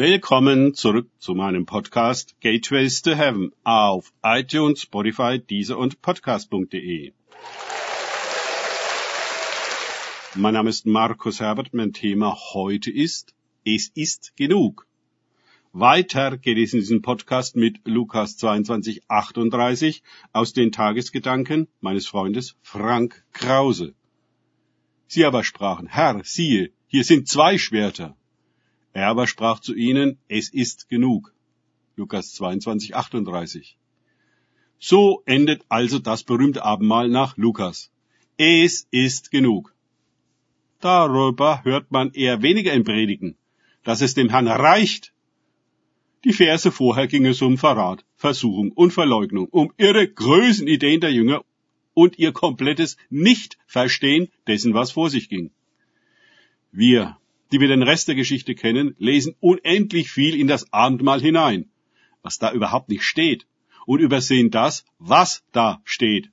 Willkommen zurück zu meinem Podcast Gateways to Heaven auf iTunes, Spotify, Deezer und Podcast.de. Mein Name ist Markus Herbert. Mein Thema heute ist Es ist genug. Weiter geht es in diesem Podcast mit Lukas 22, 38 aus den Tagesgedanken meines Freundes Frank Krause. Sie aber sprachen, Herr, siehe, hier sind zwei Schwerter. Er aber sprach zu ihnen, es ist genug. Lukas 22, 38. So endet also das berühmte Abendmahl nach Lukas. Es ist genug. Darüber hört man eher weniger in Predigen, dass es dem Herrn reicht. Die Verse vorher ging es um Verrat, Versuchung und Verleugnung, um irre Größenideen der Jünger und ihr komplettes Nichtverstehen dessen, was vor sich ging. Wir, die wir den Rest der Geschichte kennen, lesen unendlich viel in das Abendmahl hinein, was da überhaupt nicht steht, und übersehen das, was da steht.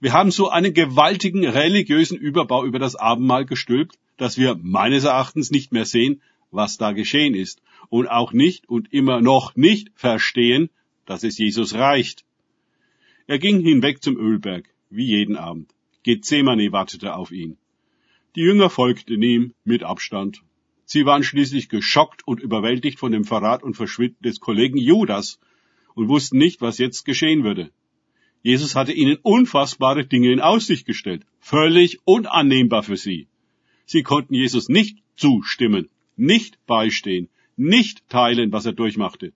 Wir haben so einen gewaltigen religiösen Überbau über das Abendmahl gestülpt, dass wir meines Erachtens nicht mehr sehen, was da geschehen ist, und auch nicht und immer noch nicht verstehen, dass es Jesus reicht. Er ging hinweg zum Ölberg, wie jeden Abend. Gethsemane wartete auf ihn. Die Jünger folgten ihm mit Abstand. Sie waren schließlich geschockt und überwältigt von dem Verrat und Verschwinden des Kollegen Judas und wussten nicht, was jetzt geschehen würde. Jesus hatte ihnen unfassbare Dinge in Aussicht gestellt, völlig unannehmbar für sie. Sie konnten Jesus nicht zustimmen, nicht beistehen, nicht teilen, was er durchmachte.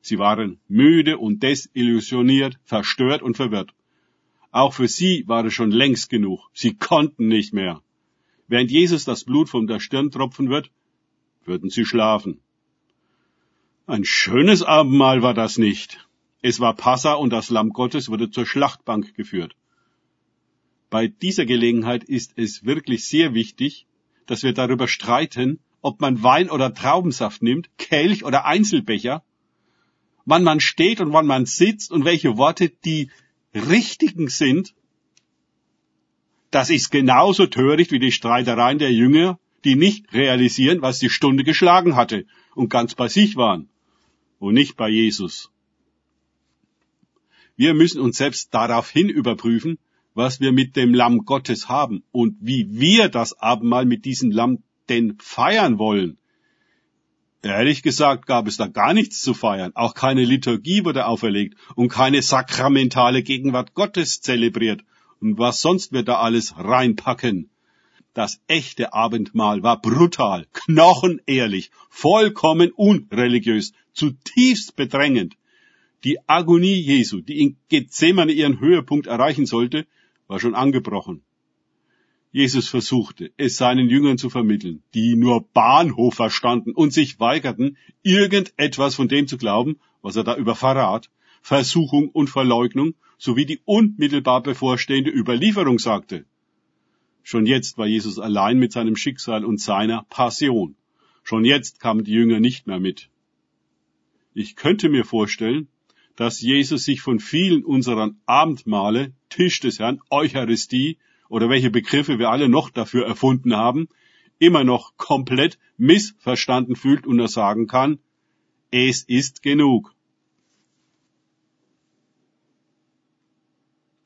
Sie waren müde und desillusioniert, verstört und verwirrt. Auch für sie war es schon längst genug. Sie konnten nicht mehr. Während Jesus das Blut von der Stirn tropfen wird, würden sie schlafen. Ein schönes Abendmahl war das nicht. Es war Passa und das Lamm Gottes wurde zur Schlachtbank geführt. Bei dieser Gelegenheit ist es wirklich sehr wichtig, dass wir darüber streiten, ob man Wein oder Traubensaft nimmt, Kelch oder Einzelbecher, wann man steht und wann man sitzt und welche Worte die richtigen sind das ist genauso töricht wie die Streitereien der Jünger, die nicht realisieren, was die Stunde geschlagen hatte und ganz bei sich waren und nicht bei Jesus. Wir müssen uns selbst daraufhin überprüfen, was wir mit dem Lamm Gottes haben und wie wir das Abendmahl mit diesem Lamm denn feiern wollen. Ehrlich gesagt gab es da gar nichts zu feiern. Auch keine Liturgie wurde auferlegt und keine sakramentale Gegenwart Gottes zelebriert und was sonst wir da alles reinpacken. Das echte Abendmahl war brutal, knochenehrlich, vollkommen unreligiös, zutiefst bedrängend. Die Agonie Jesu, die in Gethsemane ihren Höhepunkt erreichen sollte, war schon angebrochen. Jesus versuchte, es seinen Jüngern zu vermitteln, die nur Bahnhof verstanden und sich weigerten, irgendetwas von dem zu glauben, was er da über Verrat, Versuchung und Verleugnung sowie die unmittelbar bevorstehende Überlieferung sagte. Schon jetzt war Jesus allein mit seinem Schicksal und seiner Passion. Schon jetzt kamen die Jünger nicht mehr mit. Ich könnte mir vorstellen, dass Jesus sich von vielen unserer Abendmahle, Tisch des Herrn, Eucharistie oder welche Begriffe wir alle noch dafür erfunden haben, immer noch komplett missverstanden fühlt und er sagen kann, es ist genug.